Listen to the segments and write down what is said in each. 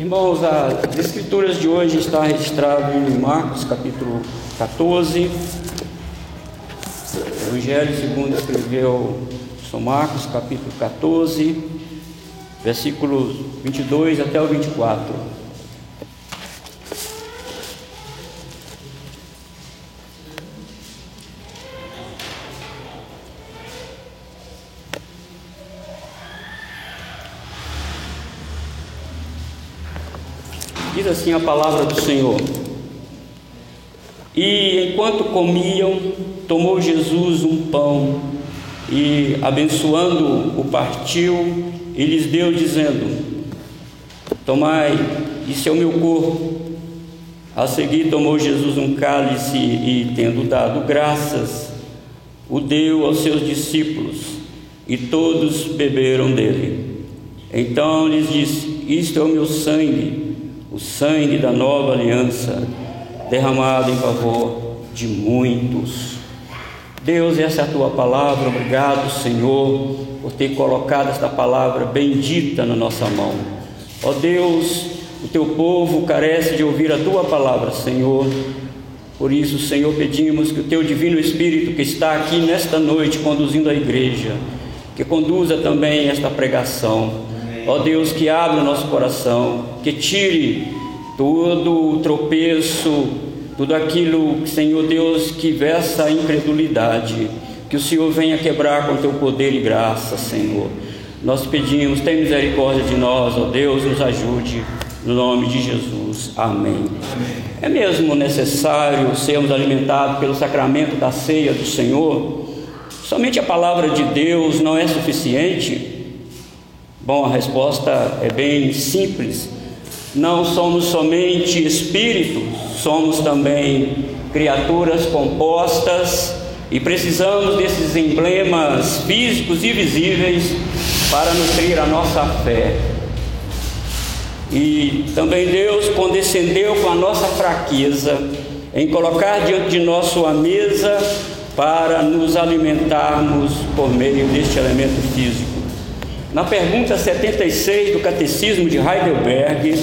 Irmãos, as escrituras de hoje está registrado em Marcos capítulo 14. Evangelho segundo escreveu São Marcos capítulo 14, versículos 22 até o 24. Assim a palavra do Senhor. E enquanto comiam, tomou Jesus um pão e, abençoando, o partiu e lhes deu, dizendo: Tomai, isso é o meu corpo. A seguir, tomou Jesus um cálice e, tendo dado graças, o deu aos seus discípulos e todos beberam dele. Então lhes disse: Isto é o meu sangue o sangue da nova aliança derramado em favor de muitos. Deus, essa é a tua palavra, obrigado, Senhor, por ter colocado esta palavra bendita na nossa mão. Ó Deus, o teu povo carece de ouvir a tua palavra, Senhor. Por isso, Senhor, pedimos que o teu divino Espírito que está aqui nesta noite conduzindo a igreja, que conduza também esta pregação Ó Deus, que abra o nosso coração, que tire todo o tropeço, tudo aquilo, Senhor Deus, que versa a incredulidade, que o Senhor venha quebrar com teu poder e graça, Senhor. Nós pedimos, tem misericórdia de nós, ó Deus, nos ajude, no nome de Jesus. Amém. É mesmo necessário sermos alimentados pelo sacramento da ceia do Senhor? Somente a palavra de Deus não é suficiente? Bom, a resposta é bem simples. Não somos somente espíritos, somos também criaturas compostas e precisamos desses emblemas físicos e visíveis para nutrir a nossa fé. E também Deus condescendeu com a nossa fraqueza em colocar diante de nós sua mesa para nos alimentarmos por meio deste elemento físico. Na pergunta 76 do Catecismo de Heidelberg,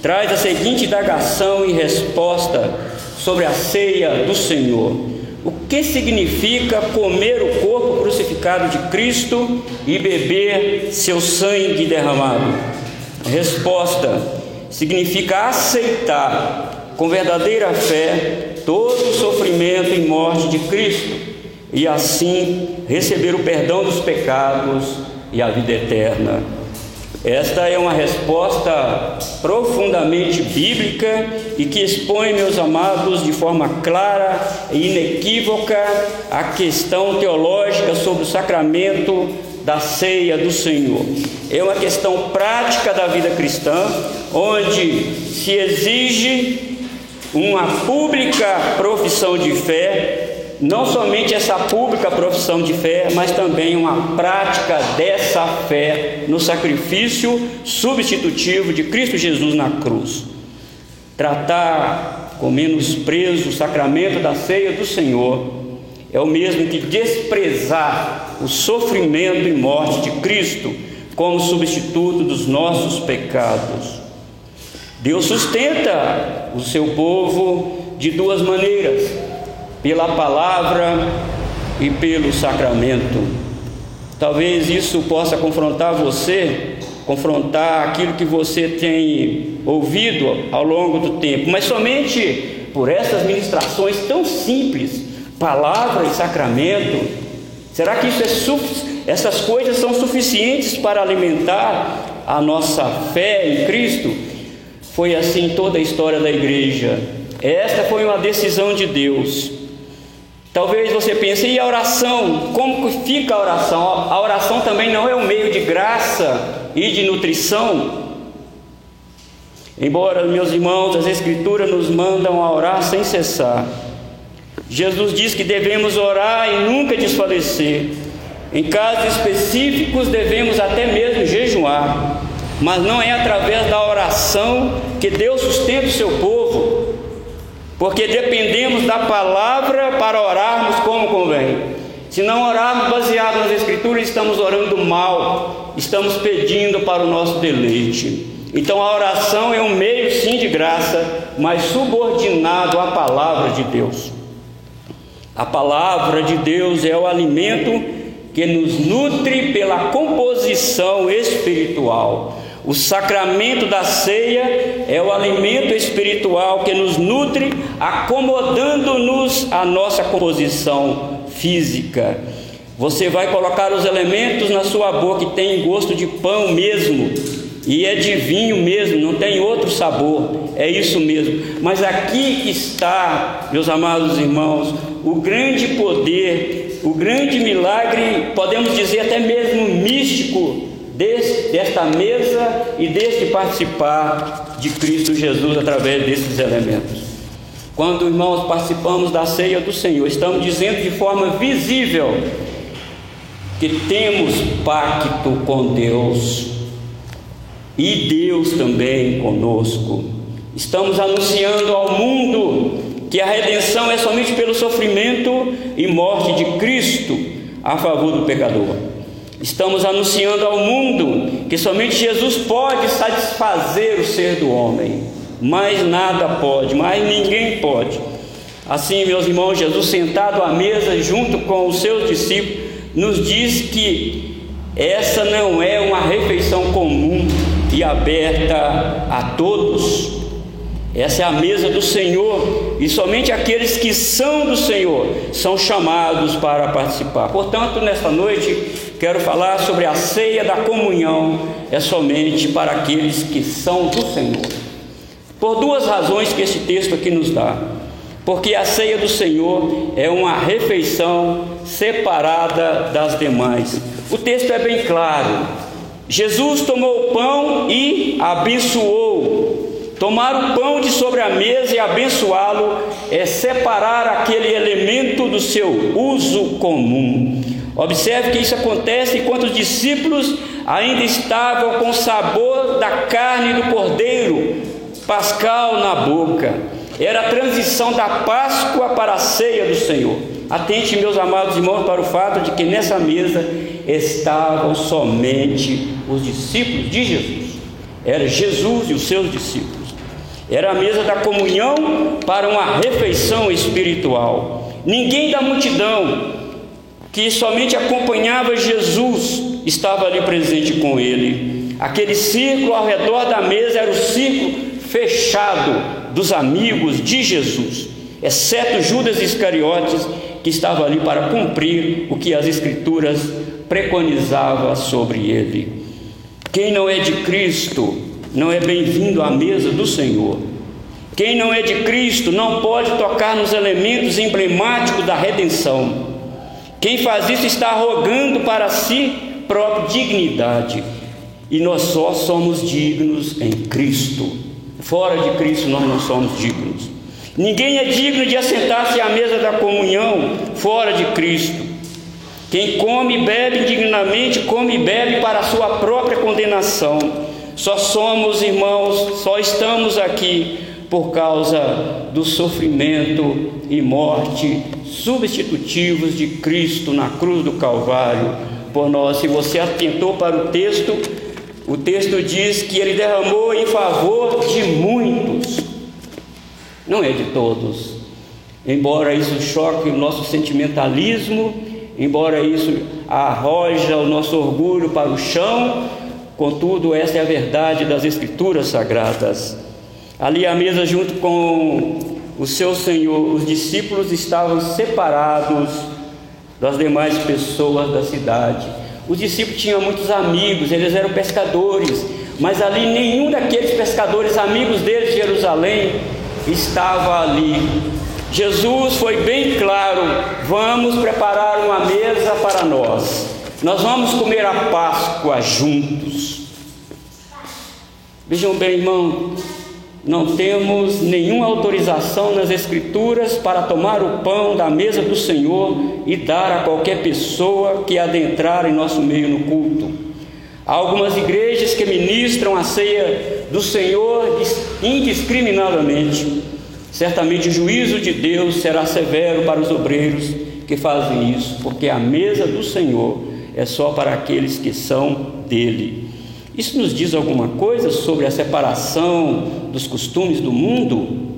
traz a seguinte indagação e resposta sobre a ceia do Senhor. O que significa comer o corpo crucificado de Cristo e beber seu sangue derramado? Resposta: significa aceitar com verdadeira fé todo o sofrimento e morte de Cristo e assim receber o perdão dos pecados e a vida eterna. Esta é uma resposta profundamente bíblica e que expõe, meus amados, de forma clara e inequívoca a questão teológica sobre o sacramento da ceia do Senhor. É uma questão prática da vida cristã, onde se exige uma pública profissão de fé não somente essa pública profissão de fé, mas também uma prática dessa fé no sacrifício substitutivo de Cristo Jesus na cruz. Tratar com menosprezo o sacramento da ceia do Senhor é o mesmo que desprezar o sofrimento e morte de Cristo como substituto dos nossos pecados. Deus sustenta o seu povo de duas maneiras pela palavra e pelo sacramento. Talvez isso possa confrontar você, confrontar aquilo que você tem ouvido ao longo do tempo, mas somente por essas ministrações tão simples, palavra e sacramento, será que isso é suficiente? Essas coisas são suficientes para alimentar a nossa fé em Cristo? Foi assim toda a história da igreja. Esta foi uma decisão de Deus. Talvez você pense, e a oração? Como fica a oração? A oração também não é um meio de graça e de nutrição. Embora, meus irmãos, as Escrituras nos mandam a orar sem cessar. Jesus diz que devemos orar e nunca desfalecer. Em casos específicos, devemos até mesmo jejuar. Mas não é através da oração que Deus sustenta o seu povo porque dependemos da palavra para orarmos como convém. Se não orarmos baseado nas Escrituras, estamos orando mal, estamos pedindo para o nosso deleite. Então a oração é um meio sim de graça, mas subordinado à palavra de Deus. A palavra de Deus é o alimento que nos nutre pela composição espiritual. O sacramento da ceia é o alimento espiritual que nos nutre, acomodando-nos à nossa composição física. Você vai colocar os elementos na sua boca que tem gosto de pão mesmo, e é de vinho mesmo, não tem outro sabor, é isso mesmo. Mas aqui está, meus amados irmãos, o grande poder, o grande milagre, podemos dizer até mesmo místico, desse, desta mesa e deste participar de Cristo Jesus através desses elementos. Quando, irmãos, participamos da ceia do Senhor, estamos dizendo de forma visível que temos pacto com Deus e Deus também conosco. Estamos anunciando ao mundo que a redenção é somente pelo sofrimento e morte de Cristo a favor do pecador. Estamos anunciando ao mundo que somente Jesus pode satisfazer o ser do homem, mais nada pode, mais ninguém pode. Assim, meus irmãos, Jesus sentado à mesa junto com os seus discípulos, nos diz que essa não é uma refeição comum e aberta a todos. Essa é a mesa do Senhor e somente aqueles que são do Senhor são chamados para participar. Portanto, nesta noite quero falar sobre a ceia da comunhão, é somente para aqueles que são do Senhor. Por duas razões que esse texto aqui nos dá. Porque a ceia do Senhor é uma refeição separada das demais. O texto é bem claro. Jesus tomou o pão e abençoou. Tomar o pão de sobre a mesa e abençoá-lo é separar aquele elemento do seu uso comum. Observe que isso acontece enquanto os discípulos ainda estavam com o sabor da carne do cordeiro pascal na boca. Era a transição da Páscoa para a ceia do Senhor. Atente, meus amados irmãos, para o fato de que nessa mesa estavam somente os discípulos de Jesus. Era Jesus e os seus discípulos. Era a mesa da comunhão para uma refeição espiritual. Ninguém da multidão que somente acompanhava Jesus estava ali presente com ele. Aquele círculo ao redor da mesa era o círculo fechado dos amigos de Jesus, exceto Judas Iscariotes, que estava ali para cumprir o que as Escrituras preconizavam sobre ele. Quem não é de Cristo não é bem-vindo à mesa do Senhor. Quem não é de Cristo não pode tocar nos elementos emblemáticos da redenção. Quem faz isso está arrogando para si própria dignidade. E nós só somos dignos em Cristo. Fora de Cristo nós não somos dignos. Ninguém é digno de assentar-se à mesa da comunhão fora de Cristo. Quem come e bebe indignamente, come e bebe para a sua própria condenação. Só somos irmãos, só estamos aqui por causa do sofrimento e morte substitutivos de Cristo na cruz do Calvário por nós. Se você atentou para o texto, o texto diz que ele derramou em favor de muitos não é de todos. Embora isso choque o nosso sentimentalismo, embora isso arroja o nosso orgulho para o chão, contudo, essa é a verdade das Escrituras Sagradas. Ali à mesa, junto com o seu Senhor, os discípulos estavam separados das demais pessoas da cidade. Os discípulos tinham muitos amigos, eles eram pescadores, mas ali nenhum daqueles pescadores amigos deles de Jerusalém estava ali. Jesus foi bem claro: vamos preparar uma mesa para nós. Nós vamos comer a Páscoa juntos. Vejam bem, irmão, não temos nenhuma autorização nas Escrituras para tomar o pão da mesa do Senhor e dar a qualquer pessoa que adentrar em nosso meio no culto. Há algumas igrejas que ministram a ceia do Senhor indiscriminadamente. Certamente o juízo de Deus será severo para os obreiros que fazem isso, porque a mesa do Senhor é só para aqueles que são dele. Isso nos diz alguma coisa sobre a separação dos costumes do mundo?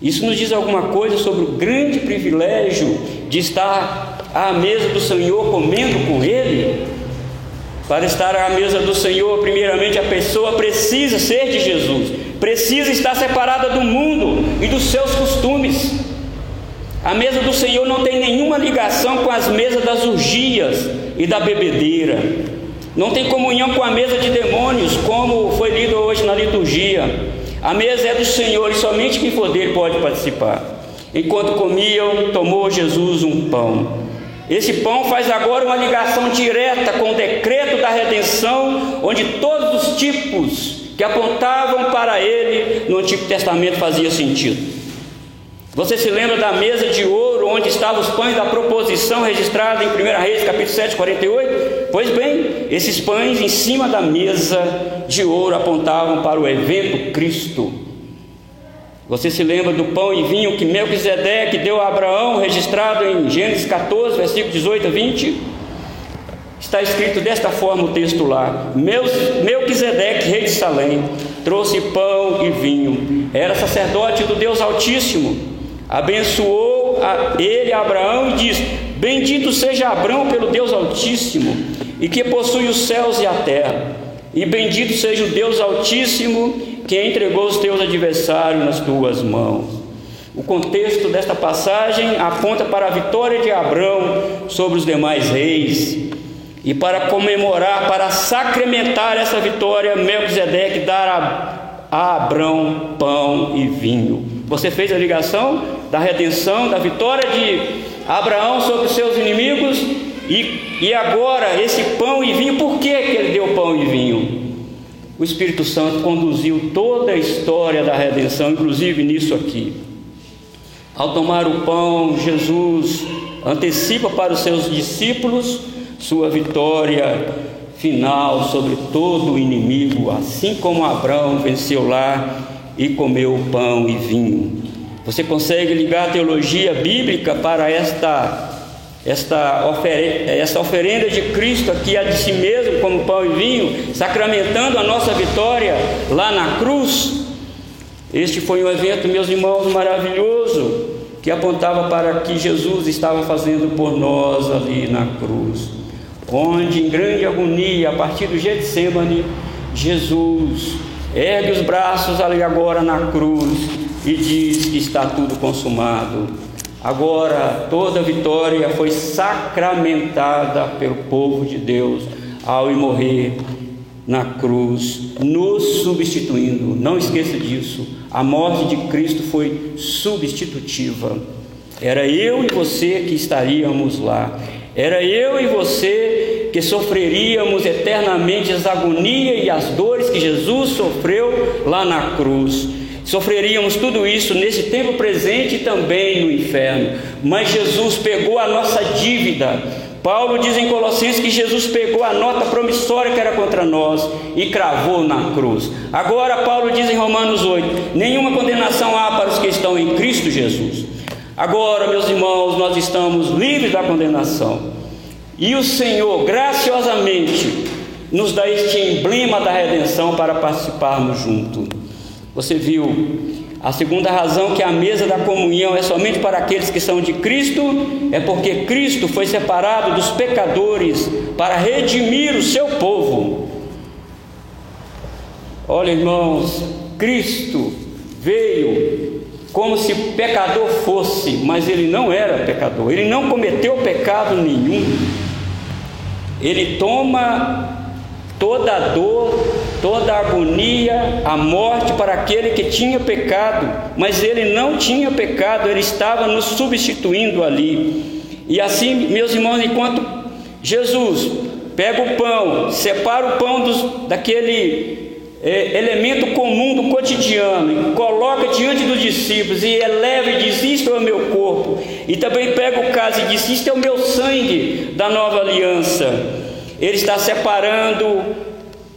Isso nos diz alguma coisa sobre o grande privilégio de estar à mesa do Senhor comendo com Ele? Para estar à mesa do Senhor, primeiramente a pessoa precisa ser de Jesus, precisa estar separada do mundo e dos seus costumes. A mesa do Senhor não tem nenhuma ligação com as mesas das urgias e da bebedeira. Não tem comunhão com a mesa de demônios, como foi lido hoje na liturgia. A mesa é do Senhor e somente quem for dele pode participar. Enquanto comiam, tomou Jesus um pão. Esse pão faz agora uma ligação direta com o decreto da redenção, onde todos os tipos que apontavam para ele no Antigo Testamento fazia sentido. Você se lembra da mesa de ouro onde estavam os pães da proposição registrada em 1 Reis, capítulo 7, 48? Pois bem, esses pães em cima da mesa de ouro apontavam para o evento Cristo. Você se lembra do pão e vinho que Melquisedeque deu a Abraão, registrado em Gênesis 14, versículo 18 a 20? Está escrito desta forma o texto lá: Melquisedeque, rei de Salém, trouxe pão e vinho. Era sacerdote do Deus Altíssimo abençoou a ele, a Abraão, e diz: Bendito seja Abraão pelo Deus Altíssimo, e que possui os céus e a terra, e bendito seja o Deus Altíssimo que entregou os teus adversários nas tuas mãos. O contexto desta passagem aponta para a vitória de Abraão sobre os demais reis. E para comemorar, para sacramentar essa vitória, Melquisedeque dará a Abraão pão e vinho. Você fez a ligação da redenção, da vitória de Abraão sobre os seus inimigos e, e agora esse pão e vinho, por que, que ele deu pão e vinho? O Espírito Santo conduziu toda a história da redenção, inclusive nisso aqui. Ao tomar o pão, Jesus antecipa para os seus discípulos sua vitória final sobre todo o inimigo, assim como Abraão venceu lá e comeu pão e vinho. Você consegue ligar a teologia bíblica para esta esta oferenda, esta oferenda de Cristo aqui a de si mesmo como pão e vinho, sacramentando a nossa vitória lá na cruz. Este foi um evento, meus irmãos, maravilhoso, que apontava para que Jesus estava fazendo por nós ali na cruz, onde em grande agonia, a partir do Getsemane, Jesus ergue os braços ali agora na cruz e diz que está tudo consumado. Agora toda vitória foi sacramentada pelo povo de Deus ao morrer na cruz, nos substituindo. Não esqueça disso. A morte de Cristo foi substitutiva. Era eu e você que estaríamos lá. Era eu e você que sofreríamos eternamente as agonias e as dores que Jesus sofreu lá na cruz. Sofreríamos tudo isso nesse tempo presente e também no inferno. Mas Jesus pegou a nossa dívida. Paulo diz em Colossenses que Jesus pegou a nota promissória que era contra nós e cravou na cruz. Agora, Paulo diz em Romanos 8: nenhuma condenação há para os que estão em Cristo Jesus. Agora, meus irmãos, nós estamos livres da condenação. E o Senhor, graciosamente, nos dá este emblema da redenção para participarmos junto. Você viu? A segunda razão que a mesa da comunhão é somente para aqueles que são de Cristo é porque Cristo foi separado dos pecadores para redimir o seu povo. Olha, irmãos, Cristo veio como se pecador fosse, mas ele não era pecador, ele não cometeu pecado nenhum. Ele toma toda a dor, toda a agonia, a morte para aquele que tinha pecado, mas ele não tinha pecado, ele estava nos substituindo ali. E assim, meus irmãos, enquanto Jesus pega o pão, separa o pão dos, daquele é, elemento comum do cotidiano, e coloca diante dos discípulos e eleva e diz: Isto é o meu corpo. E também pega o caso e diz: Isto é o meu sangue da nova aliança. Ele está separando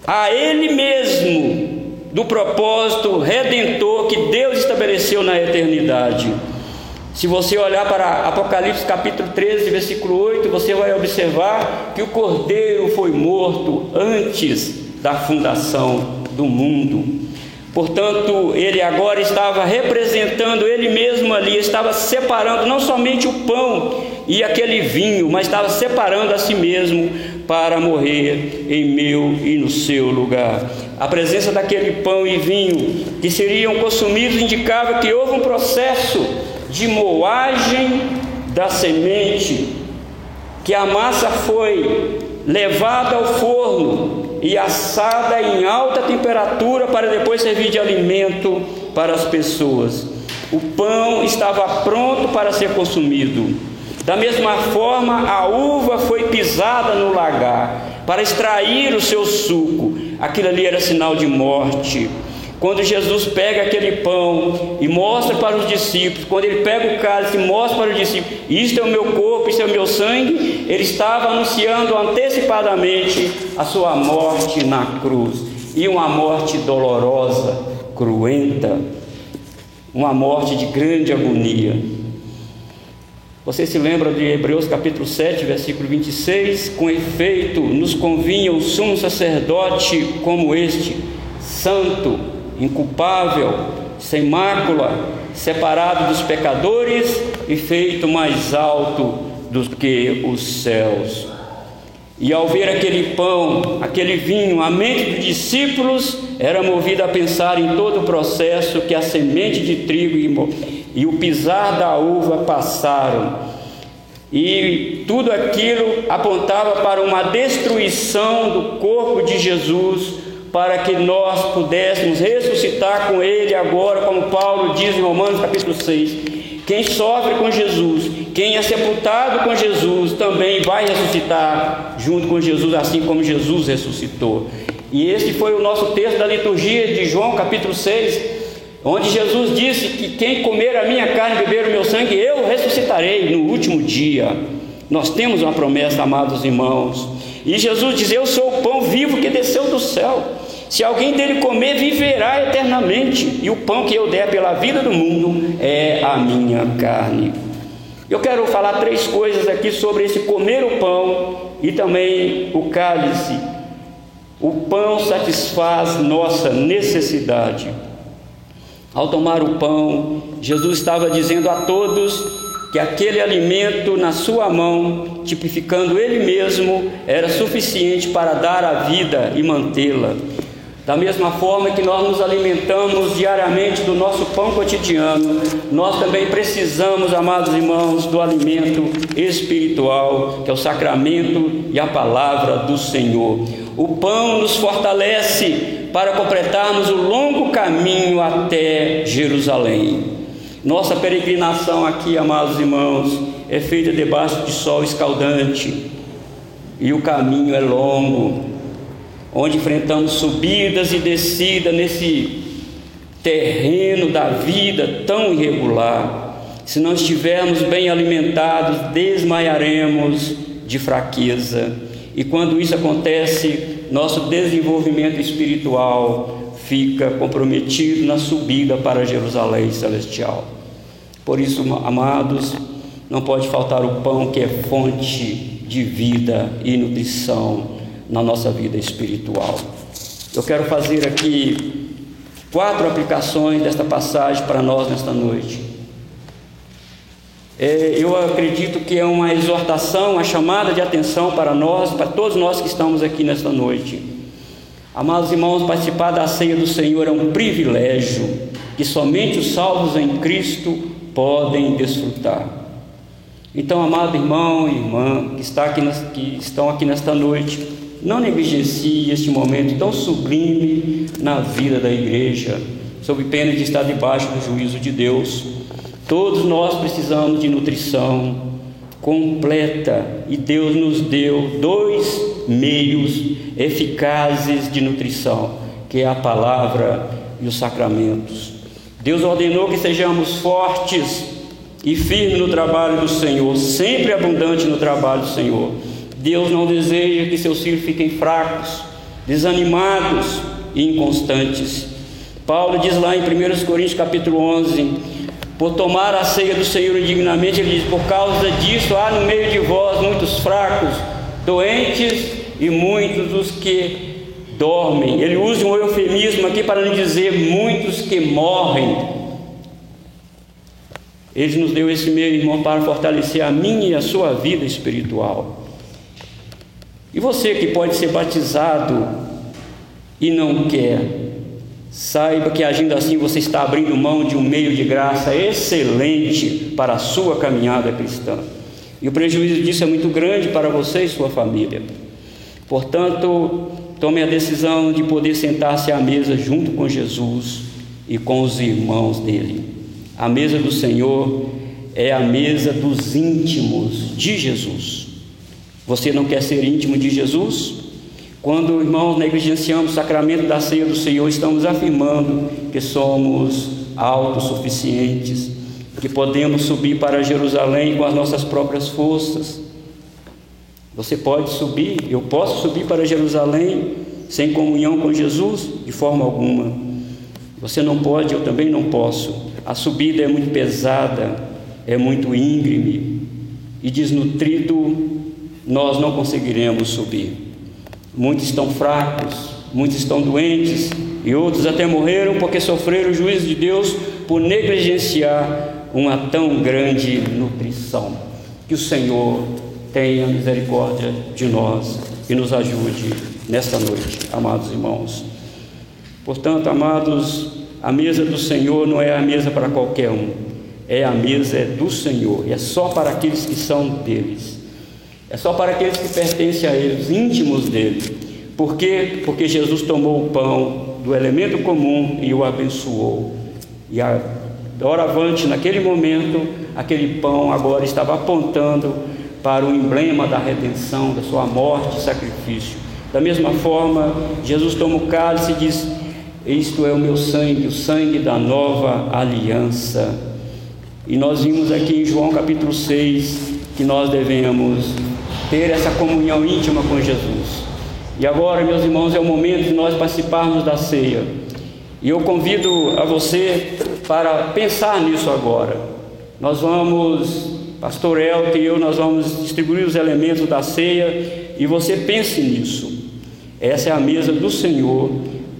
a Ele mesmo do propósito redentor que Deus estabeleceu na eternidade. Se você olhar para Apocalipse capítulo 13, versículo 8, você vai observar que o cordeiro foi morto antes da fundação do mundo. Portanto, ele agora estava representando ele mesmo ali, estava separando não somente o pão e aquele vinho, mas estava separando a si mesmo para morrer em meu e no seu lugar. A presença daquele pão e vinho que seriam consumidos indicava que houve um processo de moagem da semente, que a massa foi levada ao forno e assada em alta temperatura para depois servir de alimento para as pessoas. O pão estava pronto para ser consumido. Da mesma forma, a uva foi pisada no lagar para extrair o seu suco. Aquilo ali era sinal de morte. Quando Jesus pega aquele pão e mostra para os discípulos, quando ele pega o cálice e mostra para os discípulos, isto é o meu corpo, isto é o meu sangue, ele estava anunciando antecipadamente a sua morte na cruz. E uma morte dolorosa, cruenta, uma morte de grande agonia. Você se lembra de Hebreus capítulo 7, versículo 26? Com efeito, nos convinha o sumo sacerdote como este, santo, inculpável, sem mácula, separado dos pecadores e feito mais alto do que os céus. E ao ver aquele pão, aquele vinho, a mente dos discípulos era movida a pensar em todo o processo que a semente de trigo e o pisar da uva passaram. E tudo aquilo apontava para uma destruição do corpo de Jesus para que nós pudéssemos ressuscitar com Ele agora, como Paulo diz em Romanos capítulo 6. Quem sofre com Jesus, quem é sepultado com Jesus, também vai ressuscitar junto com Jesus, assim como Jesus ressuscitou. E esse foi o nosso texto da liturgia de João capítulo 6, onde Jesus disse que quem comer a minha carne e beber o meu sangue, eu ressuscitarei no último dia. Nós temos uma promessa, amados irmãos. E Jesus diz: Eu sou o pão vivo que desceu do céu. Se alguém dele comer, viverá eternamente. E o pão que eu der pela vida do mundo é a minha carne. Eu quero falar três coisas aqui sobre esse comer o pão e também o cálice. O pão satisfaz nossa necessidade. Ao tomar o pão, Jesus estava dizendo a todos que aquele alimento na sua mão, tipificando ele mesmo, era suficiente para dar a vida e mantê-la. Da mesma forma que nós nos alimentamos diariamente do nosso pão cotidiano, nós também precisamos, amados irmãos, do alimento espiritual, que é o sacramento e a palavra do Senhor. O pão nos fortalece para completarmos o longo caminho até Jerusalém. Nossa peregrinação aqui, amados irmãos, é feita debaixo de sol escaldante e o caminho é longo onde enfrentamos subidas e descidas nesse terreno da vida tão irregular. Se não estivermos bem alimentados, desmaiaremos de fraqueza. E quando isso acontece, nosso desenvolvimento espiritual fica comprometido na subida para Jerusalém celestial. Por isso, amados, não pode faltar o pão que é fonte de vida e nutrição na nossa vida espiritual. Eu quero fazer aqui quatro aplicações desta passagem para nós nesta noite. É, eu acredito que é uma exortação, uma chamada de atenção para nós, para todos nós que estamos aqui nesta noite. Amados irmãos, participar da ceia do Senhor é um privilégio que somente os salvos em Cristo podem desfrutar. Então, amado irmão e irmã que, está aqui, que estão aqui nesta noite, não negligencie este momento tão sublime na vida da igreja, sob pena de estar debaixo do juízo de Deus. Todos nós precisamos de nutrição completa e Deus nos deu dois meios eficazes de nutrição, que é a palavra e os sacramentos. Deus ordenou que sejamos fortes e firmes no trabalho do Senhor, sempre abundante no trabalho do Senhor. Deus não deseja que seus filhos fiquem fracos, desanimados e inconstantes. Paulo diz lá em 1 Coríntios capítulo 11, por tomar a ceia do Senhor indignamente, ele diz, por causa disso há no meio de vós muitos fracos, doentes e muitos os que dormem. Ele usa um eufemismo aqui para não dizer muitos que morrem. Ele nos deu esse meio, irmão, para fortalecer a minha e a sua vida espiritual. E você que pode ser batizado e não quer, saiba que agindo assim você está abrindo mão de um meio de graça excelente para a sua caminhada cristã. E o prejuízo disso é muito grande para você e sua família. Portanto, tome a decisão de poder sentar-se à mesa junto com Jesus e com os irmãos dele. A mesa do Senhor é a mesa dos íntimos de Jesus. Você não quer ser íntimo de Jesus? Quando, irmãos, negligenciamos o sacramento da ceia do Senhor, estamos afirmando que somos autossuficientes, que podemos subir para Jerusalém com as nossas próprias forças. Você pode subir, eu posso subir para Jerusalém sem comunhão com Jesus? De forma alguma. Você não pode, eu também não posso. A subida é muito pesada, é muito íngreme e desnutrido, nós não conseguiremos subir. Muitos estão fracos, muitos estão doentes e outros até morreram porque sofreram o juízo de Deus por negligenciar uma tão grande nutrição. Que o Senhor tenha misericórdia de nós e nos ajude nesta noite, amados irmãos. Portanto, amados, a mesa do Senhor não é a mesa para qualquer um, é a mesa do Senhor, é só para aqueles que são deles, é só para aqueles que pertencem a eles, íntimos dele. Por quê? Porque Jesus tomou o pão do elemento comum e o abençoou. E a doravante, naquele momento, aquele pão agora estava apontando para o emblema da redenção, da sua morte e sacrifício. Da mesma forma, Jesus toma o cálice e diz: Isto é o meu sangue, o sangue da nova aliança. E nós vimos aqui em João capítulo 6 que nós devemos ter essa comunhão íntima com Jesus. E agora, meus irmãos, é o momento de nós participarmos da ceia. E eu convido a você para pensar nisso agora. Nós vamos, Pastor Elton e eu, nós vamos distribuir os elementos da ceia e você pense nisso. Essa é a mesa do Senhor,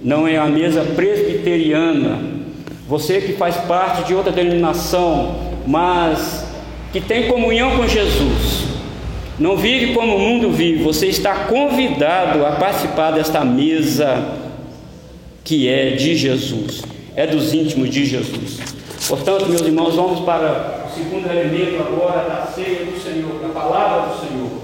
não é a mesa presbiteriana. Você que faz parte de outra denominação, mas que tem comunhão com Jesus, não vive como o mundo vive, você está convidado a participar desta mesa que é de Jesus, é dos íntimos de Jesus. Portanto, meus irmãos, vamos para o segundo elemento agora da ceia do Senhor, da palavra do Senhor.